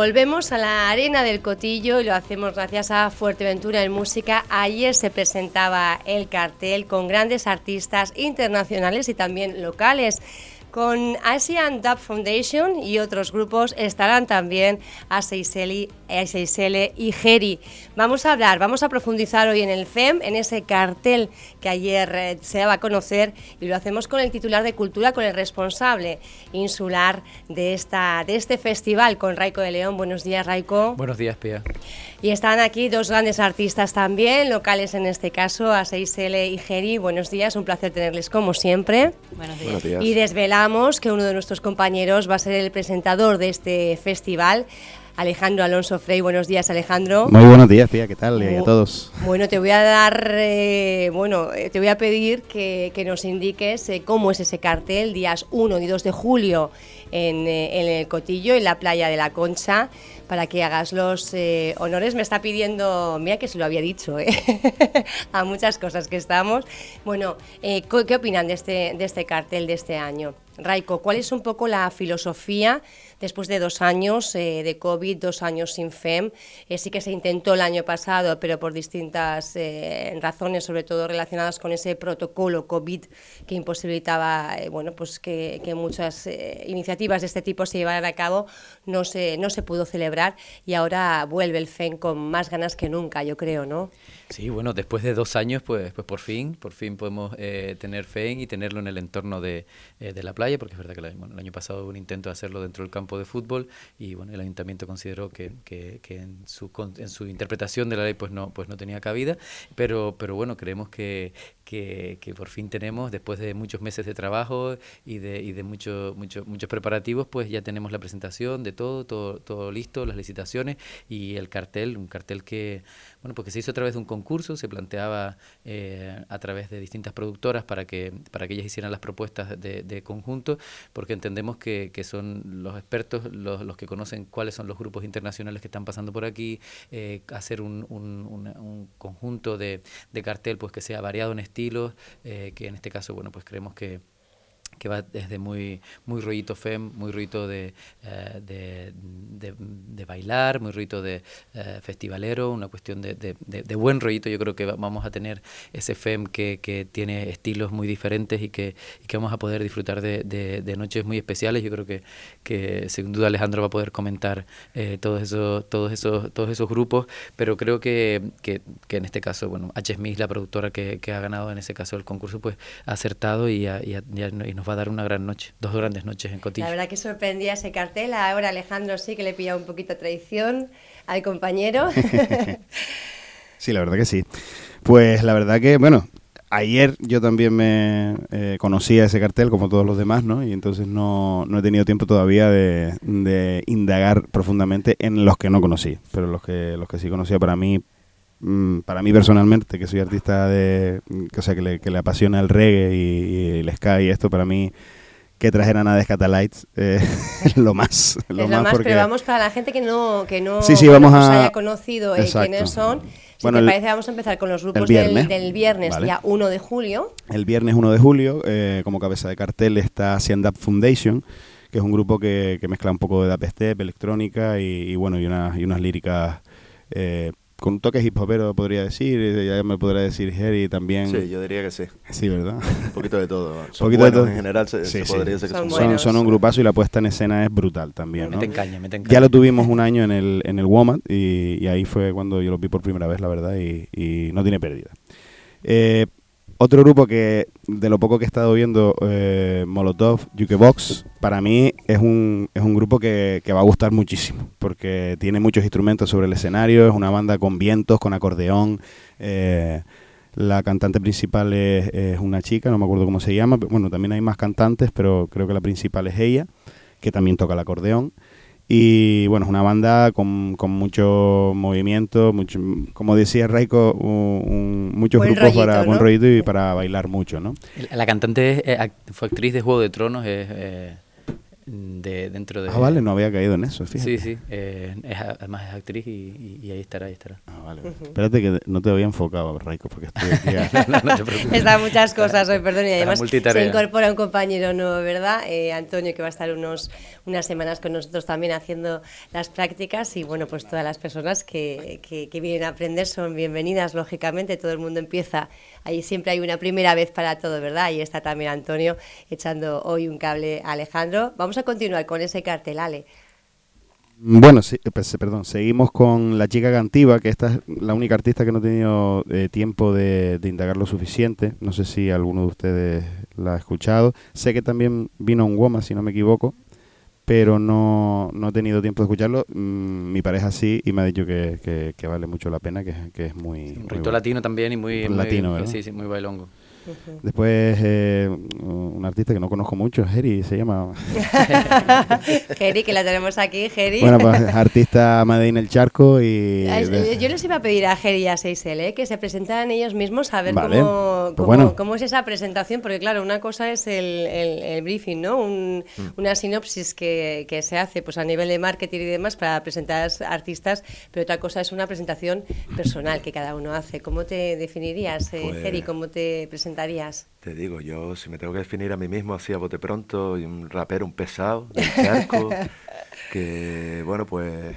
Volvemos a la arena del Cotillo y lo hacemos gracias a Fuerteventura en Música. Ayer se presentaba el cartel con grandes artistas internacionales y también locales. Con Asian Dub Foundation y otros grupos estarán también A6L y Geri. Vamos a hablar, vamos a profundizar hoy en el FEM, en ese cartel que ayer eh, se daba a conocer y lo hacemos con el titular de Cultura, con el responsable insular de, esta, de este festival, con Raico de León. Buenos días, Raico. Buenos días, Pia. Y están aquí dos grandes artistas también, locales en este caso, A6L y Geri. Buenos días, un placer tenerles como siempre. Buenos días. Buenos días. Y que uno de nuestros compañeros va a ser el presentador de este festival. Alejandro Alonso Frey, buenos días Alejandro. Muy buenos días, tía, ¿qué tal? Y a todos. Bueno, te voy a dar, eh, bueno, eh, te voy a pedir que, nos indiques eh, cómo es ese cartel, días 1 y 2 de julio en, en, el Cotillo, en la playa de la Concha para que hagas los eh, honores. Me está pidiendo, mira que se lo había dicho, ¿eh? a muchas cosas que estamos. Bueno, eh, ¿qué opinan de este, de este cartel de este año? Raiko, ¿cuál es un poco la filosofía después de dos años eh, de COVID, dos años sin FEM? Eh, sí que se intentó el año pasado, pero por distintas eh, razones, sobre todo relacionadas con ese protocolo COVID que imposibilitaba bueno, pues que, que muchas iniciativas de este tipo se llevaran a cabo, no se, no se pudo celebrar y ahora vuelve el FEM con más ganas que nunca, yo creo, ¿no? Sí, bueno, después de dos años, pues, pues por fin, por fin podemos tener FEM y tenerlo en el entorno de, de la playa, porque es verdad que el año pasado hubo un intento de hacerlo dentro del campo de fútbol y bueno, el ayuntamiento consideró que, que, en, su, en su interpretación de la ley pues no, pues no tenía cabida, pero, pero bueno, creemos que, que, que, por fin tenemos, después de muchos meses de trabajo y de, y de mucho, mucho, muchos preparativos, pues ya tenemos la presentación de todo, todo, todo listo, las licitaciones y el cartel, un cartel que, bueno, porque se hizo a través de un concurso, se planteaba eh, a través de distintas productoras para que, para que ellas hicieran las propuestas de, de conjunto, porque entendemos que, que son los expertos los, los, que conocen cuáles son los grupos internacionales que están pasando por aquí, eh, hacer un, un, un, conjunto de, de, cartel pues que sea variado en estilos, eh, que en este caso, bueno, pues creemos que que va desde muy, muy rollito fem, muy de, eh, de, de, bailar, muy rollito de eh, festivalero, una cuestión de, de, buen rollito. Yo creo que vamos a tener ese fem que, que tiene estilos muy diferentes y que, que vamos a poder disfrutar de, noches muy especiales. Yo creo que, que sin duda Alejandro va a poder comentar eh, todos, esos, todos, esos, todos esos grupos, pero creo que, que, que en este caso, bueno, H. Smith, la productora que, que, ha ganado en ese caso el concurso, pues ha acertado y, y, y nos a dar una gran noche, dos grandes noches en Cotillo. La verdad que sorprendía ese cartel, ahora Alejandro sí que le pilla un poquito de traición al compañero. sí, la verdad que sí. Pues la verdad que, bueno, ayer yo también me eh, conocía ese cartel como todos los demás, ¿no? Y entonces no, no he tenido tiempo todavía de, de, indagar profundamente en los que no conocí, pero los que, los que sí conocía para mí para mí personalmente, que soy artista de, o sea, que le, que le apasiona el reggae y, el ska y esto, para mí que trajeran a Descatalites eh, lo más. Lo es lo más, pero vamos para la gente que no, que no sí, sí, vamos haya conocido eh, quiénes son. Si te parece, vamos a empezar con los grupos del, del, viernes, día 1 de julio. El viernes 1 de julio, eh, como cabeza de cartel, está Stand Up Foundation, que es un grupo que, que mezcla un poco de dubstep, electrónica y, y bueno, y, una, y unas líricas eh, con un toque hip hopero podría decir, ya me podría decir Harry también. Sí, yo diría que sí. Sí, ¿verdad? un poquito de todo. Son poquito de todo. en general, se, podría decir que son, son, son, un grupazo y la puesta en escena es brutal también, ¿no? Me te encaña, me te encaña. Ya lo tuvimos un año en el, en el WOMAD y, y, ahí fue cuando yo lo vi por primera vez, la verdad, y, y no tiene pérdida. Eh, otro grupo que, de lo poco que he estado viendo, eh, Molotov, Jukebox, para mí es un, es un grupo que, que, va a gustar muchísimo, porque tiene muchos instrumentos sobre el escenario, es una banda con vientos, con acordeón. Eh, la cantante principal es, es, una chica, no me acuerdo cómo se llama, bueno, también hay más cantantes, pero creo que la principal es ella, que también toca el acordeón. Y bueno, es una banda con, con mucho movimiento, mucho, como decía Raiko, un, muchos grupos para buen rollito y para bailar mucho, ¿no? La cantante fue actriz de Juego de Tronos, es... Eh, de, dentro de... Ah, vale, no había caído en eso, fíjate. Sí, sí, eh, es, además es actriz y, ahí estará, ahí estará. Ah, vale. Espérate que no te había enfocado, Raiko, porque estoy aquí. Están muchas cosas hoy, perdón, y además se incorpora un compañero nuevo, ¿verdad? Eh, Antonio, que va a estar unos, unas semanas con nosotros también haciendo las prácticas y bueno, pues todas las personas que, que, que vienen a aprender son bienvenidas, lógicamente, todo el mundo empieza ahí siempre hay una primera vez para todo, ¿verdad? Ahí está también Antonio echando hoy un cable a Alejandro. Vamos a continuar con ese cartel, Ale. Bueno, sí, pues, perdón, seguimos con La Chica Cantiva, que esta es la única artista que no he tenido eh, tiempo de, indagar lo suficiente. No sé si alguno de ustedes la ha escuchado. Sé que también vino un Goma, si no me equivoco, pero no, no he tenido tiempo de escucharlo. Mm, mi pareja sí y me ha dicho que, que, vale mucho la pena, que, que es muy... Un rito latino también y muy... latino, ¿verdad? Sí, sí, muy bailongo. Después, eh, un artista que no conozco mucho, Jerry, se llama. Jerry, que la tenemos aquí, Jerry. Bueno, pues artista en el Charco y... Yo les iba a pedir a Jerry y a 6L eh, que se presentaran ellos mismos a ver cómo, pues cómo, es esa presentación, porque claro, una cosa es el, el, briefing, ¿no? Un, mm. Una sinopsis que, que, se hace pues a nivel de marketing y demás para presentar artistas, pero otra cosa es una presentación personal que cada uno hace. ¿Cómo te definirías, eh, pues Jerry? ¿Cómo te presentarías? Te digo, yo si me tengo que definir a mí mismo así a bote pronto, y un rapero, un pesado, del charco, que bueno, pues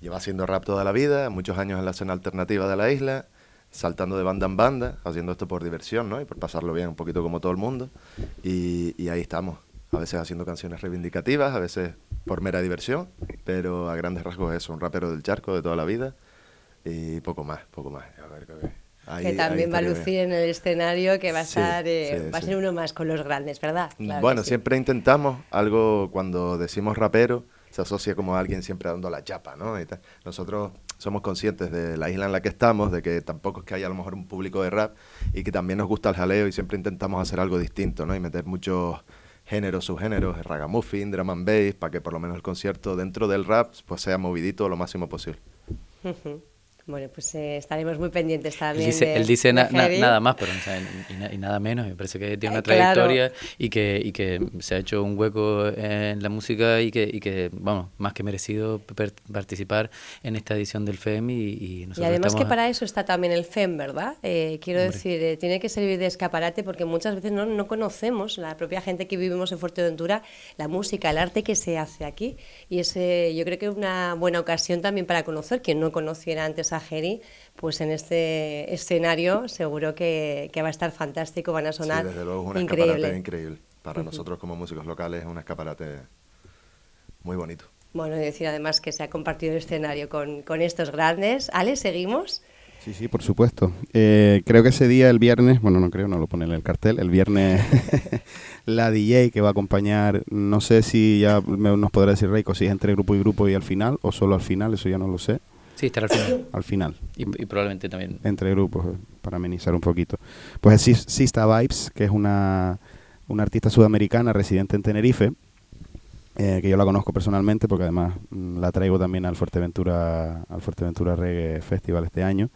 lleva haciendo rap toda la vida, muchos años en la escena alternativa de la isla, saltando de banda en banda, haciendo esto por diversión, ¿no? Y por pasarlo bien un poquito como todo el mundo. Y, y ahí estamos, a veces haciendo canciones reivindicativas, a veces por mera diversión, pero a grandes rasgos eso, un rapero del charco de toda la vida y poco más, poco más. A ver, que también va a lucir en el escenario, que va a, estar, eh, va a ser uno más con los grandes, ¿verdad? bueno, siempre intentamos algo cuando decimos rapero, se asocia como a alguien siempre dando la chapa, ¿no? Nosotros somos conscientes de la isla en la que estamos, de que tampoco es que haya a lo mejor un público de rap y que también nos gusta el jaleo y siempre intentamos hacer algo distinto, ¿no? Y meter muchos géneros, subgéneros, ragamuffin, drum and bass, para que por lo menos el concierto dentro del rap pues sea movidito lo máximo posible. Bueno, pues eh, estaremos muy pendientes también. Él dice, él dice nada más, pero y, nada menos. Me parece que tiene una trayectoria y, que, y que se ha hecho un hueco en la música y que, y que vamos, más que merecido participar en esta edición del FEM. Y, y, y además que para eso está también el FEM, ¿verdad? Eh, quiero decir, eh, tiene que servir de escaparate porque muchas veces no, no conocemos, la propia gente que vivimos en Fuerteventura, la música, el arte que se hace aquí. Y ese, yo creo que es una buena ocasión también para conocer, quien no conociera antes a Geri, pues en este escenario seguro que, va a estar fantástico, van a sonar sí, desde luego es un escaparate increíble. Para nosotros como músicos locales es un escaparate muy bonito. Bueno, y decir además que se ha compartido el escenario con, estos grandes. Ale, ¿seguimos? Sí, sí, por supuesto. Eh, creo que ese día, el viernes, bueno, no creo, no lo pone en el cartel, el viernes la DJ que va a acompañar, no sé si ya nos podrá decir Reiko si es entre grupo y grupo y al final, o solo al final, eso ya no lo sé. Sí, estará al final. al final. Y, probablemente también. Entre grupos, eh, para amenizar un poquito. Pues es Sista Vibes, que es una, una artista sudamericana residente en Tenerife, eh, que yo la conozco personalmente porque además mm, la traigo también al Fuerteventura, al Fuerteventura Reggae Festival este año.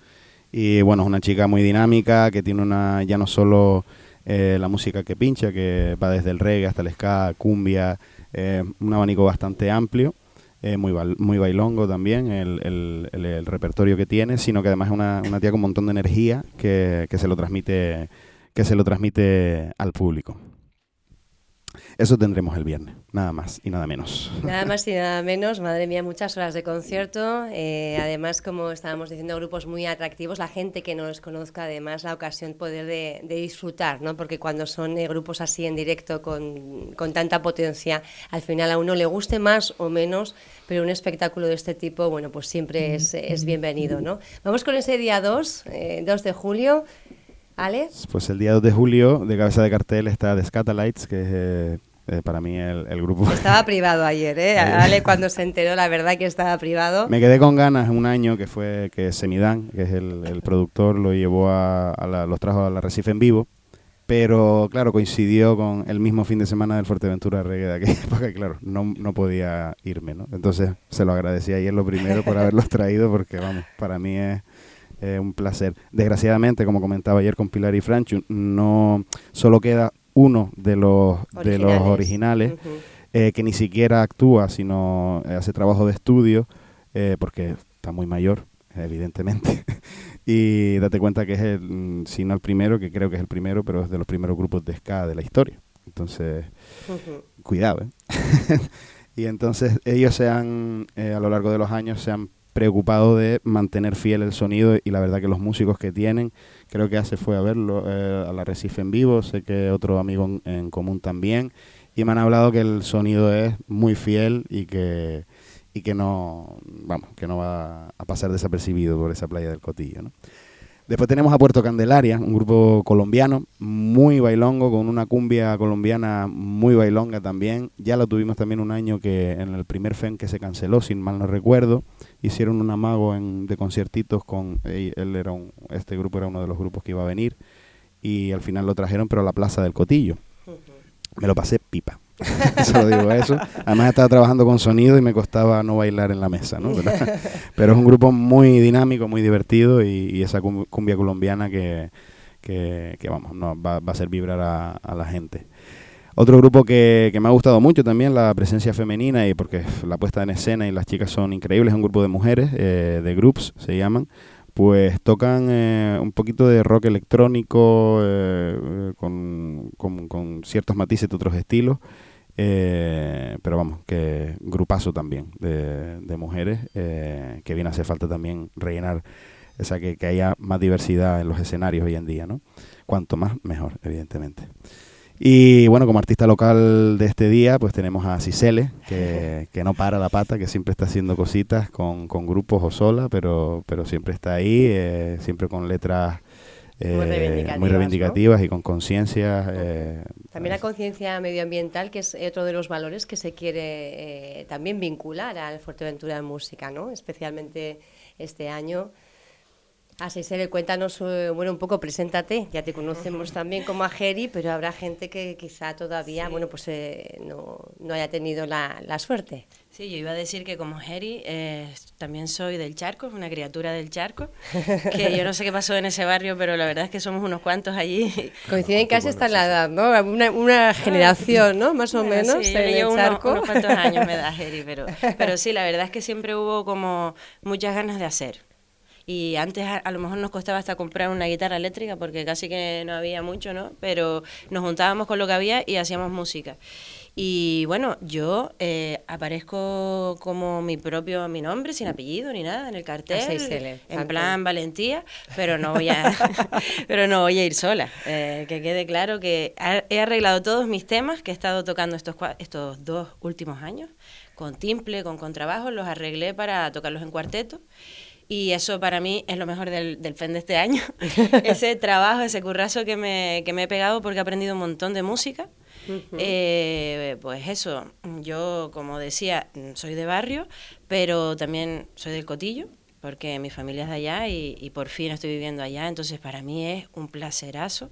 Y bueno, es una chica muy dinámica, que tiene una, ya no solo eh, la música que pincha, que va desde el reggae hasta el ska, cumbia, un abanico bastante amplio eh, muy, muy bailongo también el, el, repertorio que tiene, sino que además es una, una tía con un montón de energía que, que, se lo transmite, que se lo transmite al público. Eso tendremos el viernes, nada más y nada menos. Nada más y nada menos, madre mía, muchas horas de concierto. Eh, además, como estábamos diciendo, grupos muy atractivos. La gente que no los conozca, además, la ocasión poder de, disfrutar, ¿no? Porque cuando son eh, grupos así en directo con, con, tanta potencia, al final a uno le guste más o menos, pero un espectáculo de este tipo, bueno, pues siempre es, es bienvenido, ¿no? Vamos con ese día 2, 2 eh, de julio. ¿Ale? Pues el día 2 de julio, de cabeza de cartel, está The Scatalites, que es eh, eh, para mí el, grupo. Estaba privado ayer, ¿eh? Ale, cuando se enteró, la verdad que estaba privado. Me quedé con ganas un año que fue que Semidán, que es el, productor, lo llevó a, los trajo a la Recife en vivo. Pero claro, coincidió con el mismo fin de semana del Fuerteventura Reggae de aquella época claro, no, no podía irme, ¿no? Entonces se lo agradecí ayer lo primero por haberlos traído porque, vamos, para mí es eh, un placer. Desgraciadamente, como comentaba ayer con Pilar y Franchu, no solo queda uno de los originales, de los originales eh, que ni siquiera actúa, sino hace trabajo de estudio, porque está muy mayor, evidentemente. y date cuenta que es el, si no el primero, que creo que es el primero, pero es de los primeros grupos de ska de la historia. Entonces, cuidado. ¿eh? y entonces ellos se han, a lo largo de los años, se han preocupado de mantener fiel el sonido y la verdad que los músicos que tienen, creo que hace fue a verlo, eh, a la Recife en vivo, sé que otro amigo en, común también, y me han hablado que el sonido es muy fiel y que, y que no, vamos, que no va a pasar desapercibido por esa playa del Cotillo. Después tenemos a Puerto Candelaria, un grupo colombiano muy bailongo, con una cumbia colombiana muy bailonga también. Ya lo tuvimos también un año que en el primer FEN que se canceló, sin mal no recuerdo, hicieron un amago en, de conciertitos con él, era este grupo era uno de los grupos que iba a venir y al final lo trajeron pero a la Plaza del Cotillo. Me lo pasé pipa. Solo digo eso. Además estaba trabajando con sonido y me costaba no bailar en la mesa, ¿no? Pero, es un grupo muy dinámico, muy divertido y, esa cumbia colombiana que, que, vamos, no, va, va, a hacer vibrar a, la gente. Otro grupo que, que, me ha gustado mucho también, la presencia femenina, y porque la puesta en escena y las chicas son increíbles, es un grupo de mujeres, eh, de groups se llaman, pues tocan eh, un poquito de rock electrónico eh, con, con, ciertos matices de otros estilos. Eh, pero vamos, que grupazo también de, de mujeres, que viene a hacer falta también rellenar, o sea, que, que, haya más diversidad en los escenarios hoy en día, ¿no? Cuanto más, mejor, evidentemente. Y bueno, como artista local de este día, pues tenemos a Cisele, que, que no para la pata, que siempre está haciendo cositas con, con grupos o sola, pero, pero siempre está ahí, eh, siempre con letras eh, muy reivindicativas, y con conciencia. Eh, también la conciencia medioambiental, que es otro de los valores que se quiere también vincular al Fuerteventura de Música, ¿no? especialmente este año Así se le cuéntanos, eh, bueno, un poco, preséntate, ya te conocemos también como a Jerry, pero habrá gente que quizá todavía, bueno, pues eh, no, no, haya tenido la, la, suerte. Sí, yo iba a decir que como Jerry eh, también soy del charco, una criatura del charco, que yo no sé qué pasó en ese barrio, pero la verdad es que somos unos cuantos allí. Coinciden casi hasta la edad, ¿no? Una, una generación, ¿no? Más o menos. Sí, yo unos, unos cuantos años me da Jerry, pero, pero sí, la verdad es que siempre hubo como muchas ganas de hacer y antes a, lo mejor nos costaba hasta comprar una guitarra eléctrica porque casi que no había mucho, ¿no? Pero nos juntábamos con lo que había y hacíamos música. Y bueno, yo eh, aparezco como mi propio, mi nombre, sin apellido ni nada, en el cartel, en plan valentía, pero no voy a, pero no voy a ir sola. Eh, que quede claro que he arreglado todos mis temas que he estado tocando estos, estos dos últimos años, con timple, con contrabajo, los arreglé para tocarlos en cuarteto. Y eso para mí es lo mejor del, del FEN de este año. ese trabajo, ese currazo que me, que me he pegado porque he aprendido un montón de música. Eh, pues eso, yo como decía, soy de barrio, pero también soy del Cotillo, porque mi familia es de allá y, y por fin estoy viviendo allá. Entonces para mí es un placerazo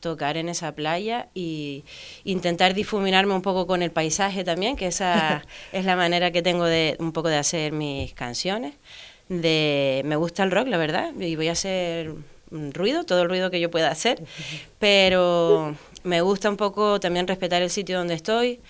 tocar en esa playa y intentar difuminarme un poco con el paisaje también, que esa es la manera que tengo de un poco de hacer mis canciones de me gusta el rock, la verdad, y voy a hacer ruido, todo el ruido que yo pueda hacer, pero me gusta un poco también respetar el sitio donde estoy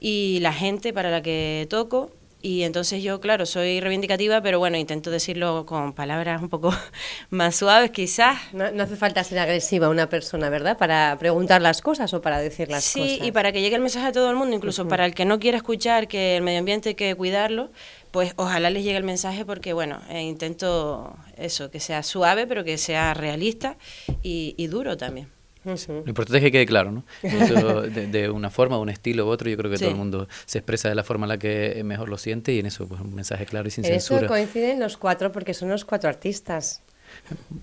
y la gente para la que toco. Y entonces yo, claro, soy reivindicativa, pero bueno, intento decirlo con palabras un poco más suaves quizás. No, no hace falta ser agresiva una persona, ¿verdad? Para preguntar las cosas o para decir las cosas. Sí, y para que llegue el mensaje a todo el mundo, incluso para el que no quiera escuchar que el medio ambiente hay que cuidarlo, pues ojalá les llegue el mensaje porque, bueno, eh, intento eso, que sea suave, pero que sea realista y, duro también. Lo importante es que quede claro, ¿no? de, una forma, un estilo u otro, yo creo que todo el mundo se expresa de la forma en la que mejor lo siente y en eso, pues un mensaje claro y sin censura. Eso coinciden los cuatro porque son los cuatro artistas.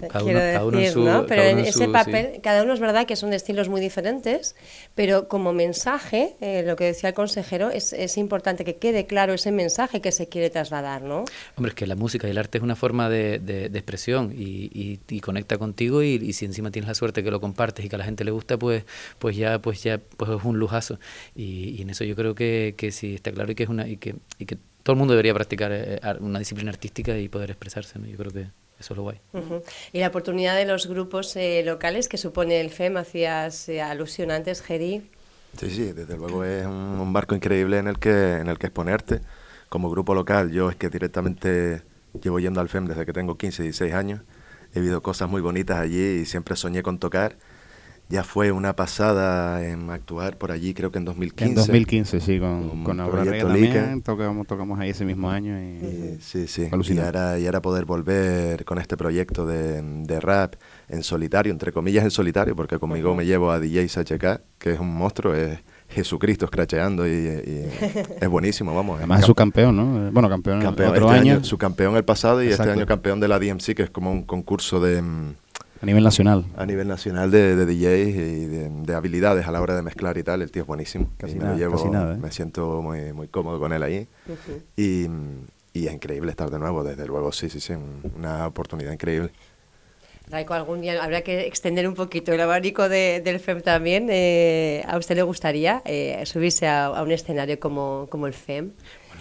Cada uno, decir, ¿no? Pero en ese papel, cada uno es verdad que son de estilos muy diferentes, pero como mensaje, eh, lo que decía el consejero, es, es, importante que quede claro ese mensaje que se quiere trasladar, ¿no? Hombre, es que la música y el arte es una forma de, de, expresión y, y, conecta contigo y, si encima tienes la suerte que lo compartes y que a la gente le gusta, pues, pues ya, pues ya, pues es un lujazo. Y, en eso yo creo que, que sí está claro y que es una y que, y que todo el mundo debería practicar eh, una disciplina artística y poder expresarse, ¿no? Yo creo que eso es lo guay. Y la oportunidad de los grupos eh, locales que supone el FEM, hacías eh, alusión antes, Geri. Sí, sí, desde luego es un, un barco increíble en el que en el que exponerte. Como grupo local, yo es que directamente llevo yendo al FEM desde que tengo 15, 16 años. He vivido cosas muy bonitas allí y siempre soñé con tocar. Ya fue una pasada en actuar por allí, creo que en 2015. En 2015, sí, con, Con con Aurora también. Tocamos, tocamos ahí ese mismo año. Y, Y, sí, sí. Y ahora, y ahora poder volver con este proyecto de, de rap en solitario, entre comillas en solitario, porque conmigo me llevo a DJ HK, que es un monstruo, es Jesucristo escracheando y, y es buenísimo, vamos. Además es su campeón, ¿no? Eh, Bueno, campeón, campeón otro este año, año, su campeón el pasado y Exacto. este año campeón de la DMC, que es como un concurso de mm, a nivel nacional. a nivel nacional de, de DJs y de, de habilidades a la hora de mezclar y tal. El tío es buenísimo. Casi y me nada, lo llevo, casi nada, ¿eh? me siento muy, muy cómodo con él ahí. y, y es increíble estar de nuevo, desde luego, sí, sí, sí, un- una oportunidad increíble. Raico, algún día habrá que extender un poquito el abanico de- del FEM también. Eh, ¿A usted le gustaría eh, subirse a, a un escenario como, como el FEM?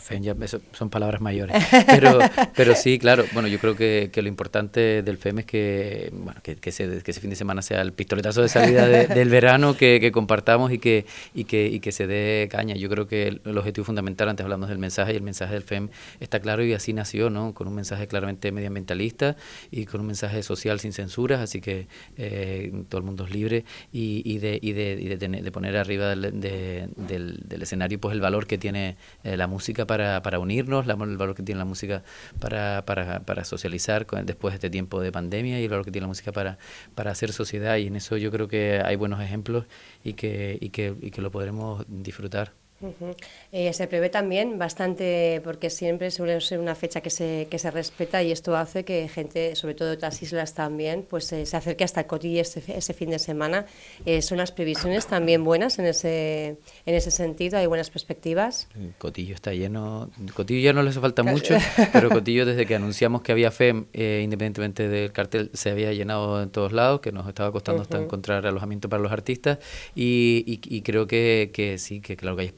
FEM ya son palabras mayores. Pero, pero sí, claro, bueno, yo creo que, que lo importante del FEM es que, bueno, que, que ese, que ese fin de semana sea el pistoletazo de salida de- del verano, que, compartamos y que, y, que, y que se dé caña. Yo creo que el, el objetivo fundamental, antes hablamos del mensaje, y el mensaje del FEM está claro y así nació, ¿no? Con un mensaje claramente medioambientalista y con un mensaje social sin censuras, así que eh, todo el mundo es libre y, y de, y de, y de, tener- de poner arriba del, de- del, del escenario pues el valor que tiene eh, la música para, para unirnos, la- el valor que tiene la música para, para, para socializar después de este tiempo de pandemia y el valor que tiene la música para, para hacer sociedad y en eso yo creo que hay buenos ejemplos y que, y que, y que lo podremos disfrutar. Ujú. Eh, se prevé también bastante, porque siempre suele ser una fecha que se, que se respeta y esto hace que gente, sobre todo de otras islas también, pues eh, se acerque hasta el Cotillo ese, ese fin de semana. Eh, ¿Son las previsiones también buenas en ese, en ese sentido? ¿Hay buenas perspectivas? El Cotillo está lleno. Cotillo ya no le hace falta mucho, pero Cotillo desde que anunciamos que había FEM, eh, independientemente del cartel, se había llenado en todos lados, que nos estaba costando hasta Ujú. encontrar alojamiento para los artistas. Y, y- y creo que, que sí, que claro que hay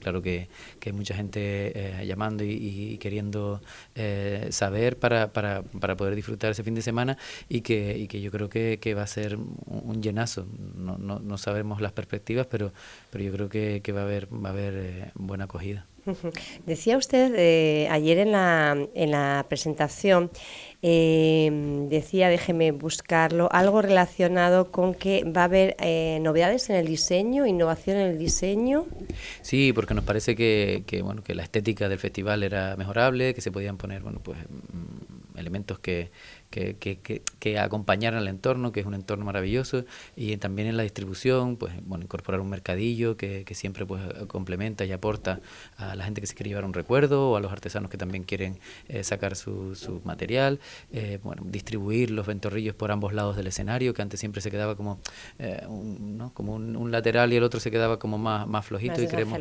claro que, que hay mucha gente eh, llamando y, y queriendo eh, saber para, para, para poder disfrutar ese fin de semana y que, y que yo creo que, que va a ser un, un llenazo. No, no, no sabemos las perspectivas, pero, pero yo creo que, que va a haber, va a haber eh, buena acogida. Decía usted eh, ayer en la, en la presentación, eh, decía, déjeme buscarlo, algo relacionado con que va a haber eh, novedades en el diseño, innovación en el diseño. Sí, porque nos parece que, que, bueno que la estética del festival era mejorable, que se podían poner bueno pues mm, elementos que, que, que, que- que acompañaran al entorno, que es un entorno maravilloso, y también en la distribución, pues bueno, incorporar un mercadillo que, que siempre pues complementa y aporta a la gente que se quiere llevar un recuerdo o a los artesanos que también quieren eh, sacar su, su material, eh, bueno, distribuir los ventorrillos por ambos lados del escenario, que antes siempre se quedaba como, eh, un, ¿no? como un, un lateral y el otro se quedaba como más, más flojito y queremos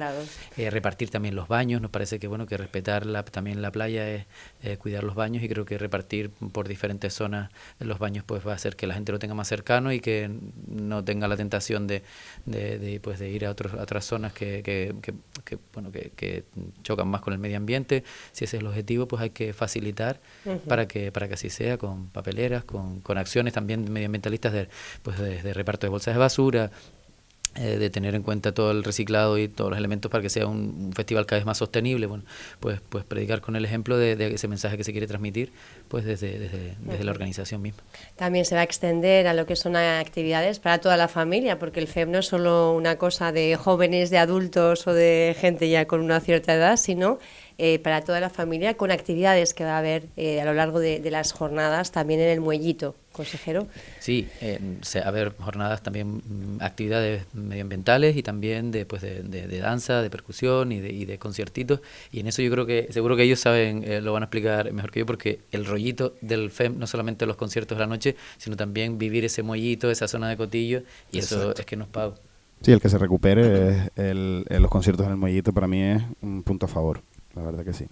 eh, repartir también los baños, nos parece que bueno que respetar la, también la playa es eh, cuidar los baños y creo que repartir por diferentes zonas los baños pues va a hacer que la gente lo tenga más cercano y que no tenga la tentación de, de, de, pues, de ir a, otros, a otras zonas que, que, que- que, bueno que, que chocan más con el medio ambiente. Si ese es el objetivo, pues hay que facilitar para que para que así sea, con papeleras, con, con acciones también medioambientalistas de, pues, de, de reparto de bolsas de basura, eh, de tener en cuenta todo el reciclado y todos los elementos para que sea un, un festival cada vez más sostenible, bueno, pues, pues predicar con el ejemplo de, de ese mensaje que se quiere transmitir, pues desde, desde, desde la organización misma. También se va a extender a lo que son actividades para toda la familia, porque el FEM no es solo una cosa de jóvenes, de adultos o de gente ya con una cierta edad, sino eh, para toda la familia con actividades que va a haber eh, a lo largo de, de las jornadas, también en el muellito, consejero. Sí, eh, se- a ver, jornadas también, mm, actividades medioambientales y también de, pues de, de- de danza, de percusión y de, y de conciertitos. Y en eso yo creo que, seguro que ellos saben, eh, lo van a explicar mejor que yo, porque el rollito del FEM, no solamente los conciertos de la noche, sino también vivir ese muellito, esa zona de cotillo, y eso Exacto. es que nos pago. Sí, el que se recupere es el, el- los conciertos en el Mollito para mí es un punto a favor, la verdad que sí.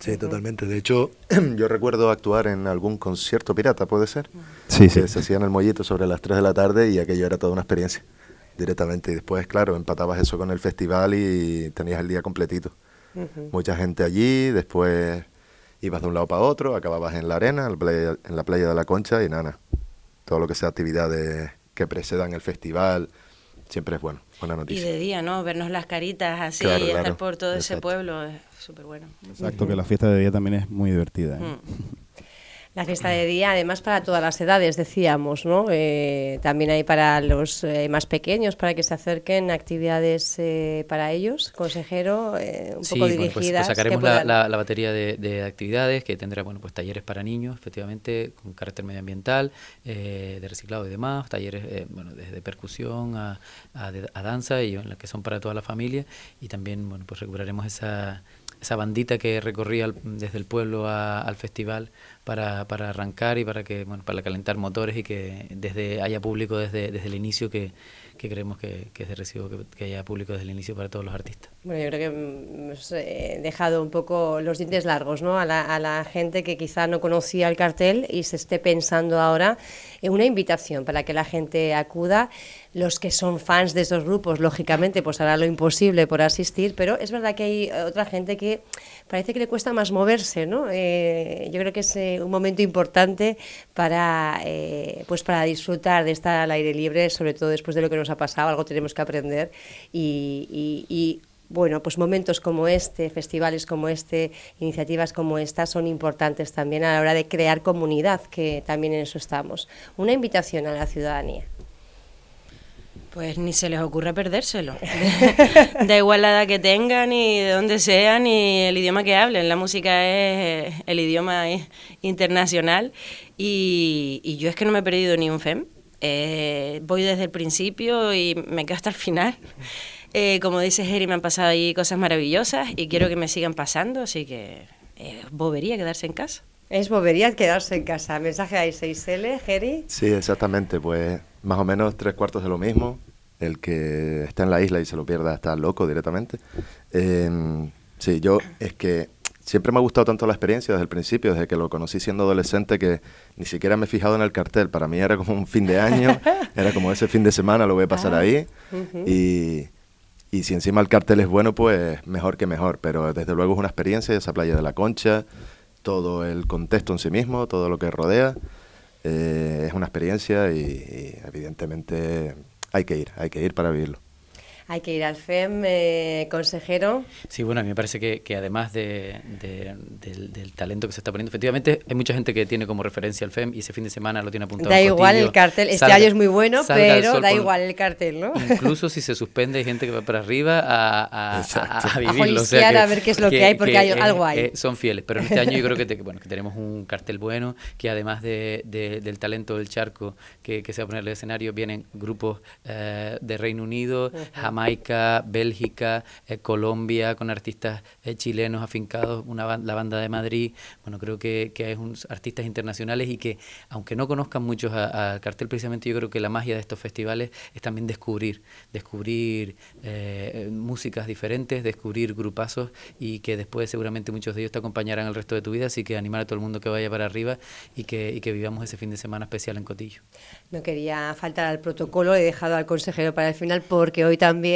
Sí, totalmente. De hecho, yo recuerdo actuar en algún concierto pirata, ¿puede ser? Sí, sí. Que se hacía en el Mollito sobre las 3 de la tarde y aquello era toda una experiencia directamente. Y después, claro, empatabas eso con el festival y tenías el día completito. Mucha gente allí, después ibas de un lado para otro, acababas en la arena, en la playa, en la playa de la Concha y nada, todo lo que sea actividades que precedan el festival, siempre es bueno, buena Y noticia. de día, ¿no? Vernos las caritas así Claro, y estar claro, por todo ese exacto. pueblo es súper bueno. Exacto, que la fiesta de día también es muy divertida. ¿eh? Mm. La fiesta de día, además para todas las edades, decíamos, ¿no? Eh, también hay para los eh, más pequeños, para que se acerquen actividades eh, para ellos, consejero, eh, un Sí, poco pues- pues, dirigidas. que sacaremos la, puedan- la- la batería de, de actividades que tendrá bueno pues talleres para niños, efectivamente, con carácter medioambiental, eh, de reciclado y demás, talleres eh, bueno desde percusión a, a, a danza y bueno, que son para toda la familia y también bueno pues recuperaremos esa esa bandita que recorría desde el pueblo a- al festival para, para arrancar y para que bueno para calentar motores y que desde haya público desde, desde el inicio que, que creemos que, que es de recibo que haya público desde el inicio para todos los artistas. Bueno, yo creo que mm, hemos eh, dejado un poco los dientes largos ¿no? a, la, a la gente que quizá no conocía el cartel y se esté pensando ahora en una invitación para que la gente acuda. Los que son fans de esos grupos, lógicamente, pues hará lo imposible por asistir, pero es verdad que hay eh, otra gente que parece que le cuesta más moverse, ¿no? Eh, yo creo que es eh, un momento importante para, eh, pues para disfrutar de estar al aire libre, sobre todo después de lo que nos ha pasado, algo tenemos que aprender y, y- y, bueno, pues momentos como este, festivales como este, iniciativas como esta son importantes también a la hora de crear comunidad, que también en eso estamos. Una invitación a la ciudadanía. Pues ni se les ocurra perdérselo. da igual la edad que tengan, ni de dónde sean, ni el idioma que hablen. La música es eh, el idioma internacional. Y, y yo es que no me he perdido ni un FEM. Eh, voy desde el principio y me quedo hasta el final. Eh, como dice Jerry, me han pasado ahí cosas maravillosas y quiero que me sigan pasando, así que eh, bobería quedarse en casa. Es bobería quedarse en casa. Mensaje a 6L, Jerry. Sí, exactamente, pues más o menos tres cuartos de lo mismo. El que está en la isla y se lo pierda está loco directamente. Em, sí, yo es que siempre me ha gustado tanto la experiencia desde el principio, desde que lo conocí siendo adolescente, que ni siquiera me he fijado en el cartel. Para mí era como un fin de año, era como ese fin de semana lo voy a pasar ahí. y, y si encima el cartel es bueno, pues mejor que mejor. Pero desde luego es una experiencia, esa playa de la Concha, todo el contexto en sí mismo, todo lo que rodea. Eh, es una experiencia y, y evidentemente hay que ir, hay que ir para vivirlo. Hay que ir al FEM, eh, consejero. Sí, bueno, a mí me parece que, que además de, de- del, del talento que se está poniendo, efectivamente hay mucha gente que tiene como referencia al FEM y ese fin de semana lo tiene apuntado. Da en igual Cotillo. el cartel. Este Salga- año es muy bueno, pero da igual el cartel, ¿no? Incluso si se suspende, hay gente que va para arriba a, a, a, a vivirlo. jolisquear a ver qué es lo que hay, porque hay- eh, algo hay. eh, son fieles, pero en este año yo creo que, te- que, bueno, que tenemos un cartel bueno, que además de, de- del talento del charco que, que se va a poner en el escenario, vienen grupos eh, de Reino Unido, Jamaica, Bélgica, eh, Colombia, con artistas eh, chilenos afincados, una ban- la banda de Madrid. Bueno, creo que, que es unos artistas internacionales y que, aunque no conozcan muchos al cartel, precisamente yo creo que la magia de estos festivales es también descubrir, descubrir eh, músicas diferentes, descubrir grupazos y que después seguramente muchos de ellos te acompañarán el resto de tu vida, así que animar a todo el mundo que vaya para arriba y que, y que vivamos ese fin de semana especial en Cotillo. No quería faltar al protocolo, he dejado al consejero para el final porque hoy también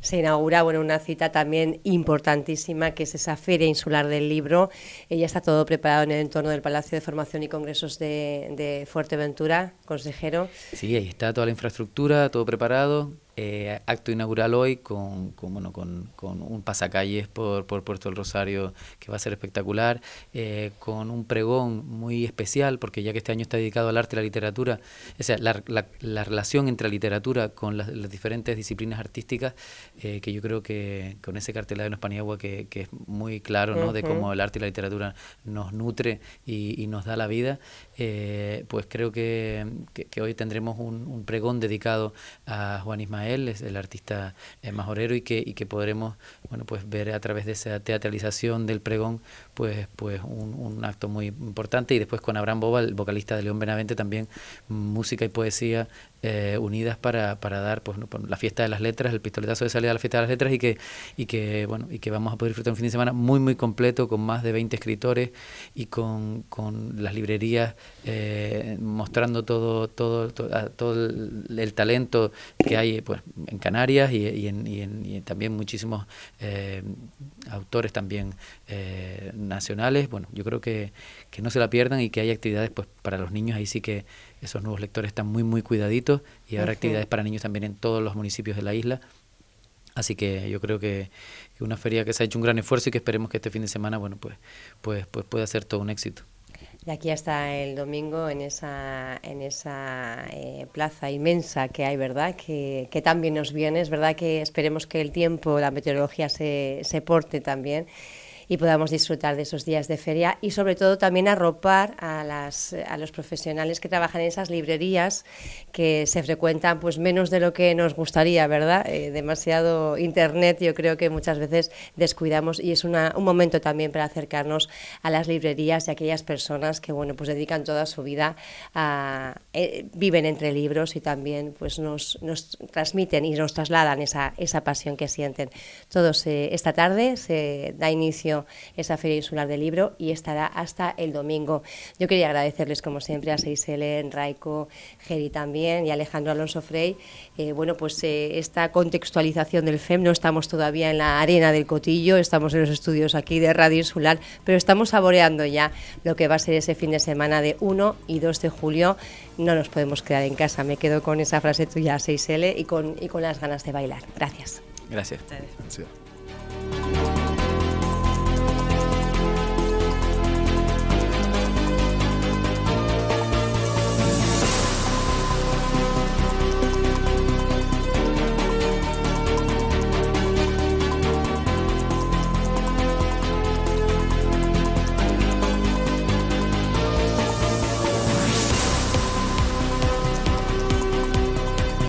se inaugura bueno, una cita también importantísima que es esa Feria Insular del Libro. Ella está todo preparado en el entorno del Palacio de Formación y Congresos de, de Fuerteventura, consejero. Sí, ahí está toda la infraestructura, todo preparado. Eh, acto inaugural hoy con, con, bueno, con, con un pasacalles por, por Puerto del Rosario que va a ser espectacular, eh, con un pregón muy especial, porque ya que este año está dedicado al arte y la literatura, o sea, la, la- la relación entre la literatura con las, las diferentes disciplinas artísticas, eh, que yo creo que con ese cartelado en Paniagua que, que es muy claro, ¿no? De cómo el arte y la literatura nos nutre y, y nos da la vida, eh, pues creo que, que- hoy tendremos un, un pregón dedicado a Juan Ismael, es el artista eh, majorero, y que, y que podremos bueno, pues ver a través de esa teatralización del pregón pues, pues un, un acto muy importante. Y después con Abraham Boba, el vocalista de León Benavente, también música y poesía eh, unidas para, para dar pues, la fiesta de las letras, el pistoletazo de salida a la fiesta de las letras y que, y que bueno y que vamos a poder disfrutar un fin de semana muy muy completo con más de 20 escritores y con, con las librerías eh, mostrando todo todo todo, todo el, talento que hay pues en Canarias y, y en, y en- también muchísimos eh, autores también eh, nacionales. Bueno yo creo que, que no se la pierdan y que hay actividades pues para los niños. Ahí sí que esos nuevos lectores están muy, muy cuidaditos y habrá actividades para niños también en todos los municipios de la isla. Así que yo creo que es una feria que se ha hecho un gran esfuerzo y que esperemos que este fin de semana, bueno, pues, pues, pues pueda ser todo un éxito. Y aquí hasta el domingo en esa, en esa eh, plaza inmensa que hay, ¿verdad? Que, que también nos viene. Es verdad que esperemos que el tiempo, la meteorología se, se porte también y podamos disfrutar de esos días de feria y sobre todo también arropar a, las, a los profesionales que trabajan en esas librerías que se frecuentan pues menos de lo que nos gustaría, ¿verdad? Eh, demasiado internet yo creo que muchas veces descuidamos y es una, un momento también para acercarnos a las librerías a aquellas personas que bueno pues dedican toda su vida a eh, viven entre libros y también pues nos, nos transmiten y nos trasladan esa, esa pasión que sienten. Todos eh, esta tarde se da inicio esa Feria Insular del Libro y estará hasta el domingo. Yo quería agradecerles, como siempre, a Seiselen, Raico, Geri también y Alejandro Alonso Frey. Eh, bueno, pues eh, esta contextualización del FEM, no estamos todavía en la arena del Cotillo, estamos en los estudios aquí de Radio Insular, pero estamos saboreando ya lo que va a ser ese fin de semana de 1 y 2 de julio. No nos podemos quedar en casa, me quedo con esa frase tuya, 6L, y con, y con las ganas de bailar. Gracias. Gracias. Gracias.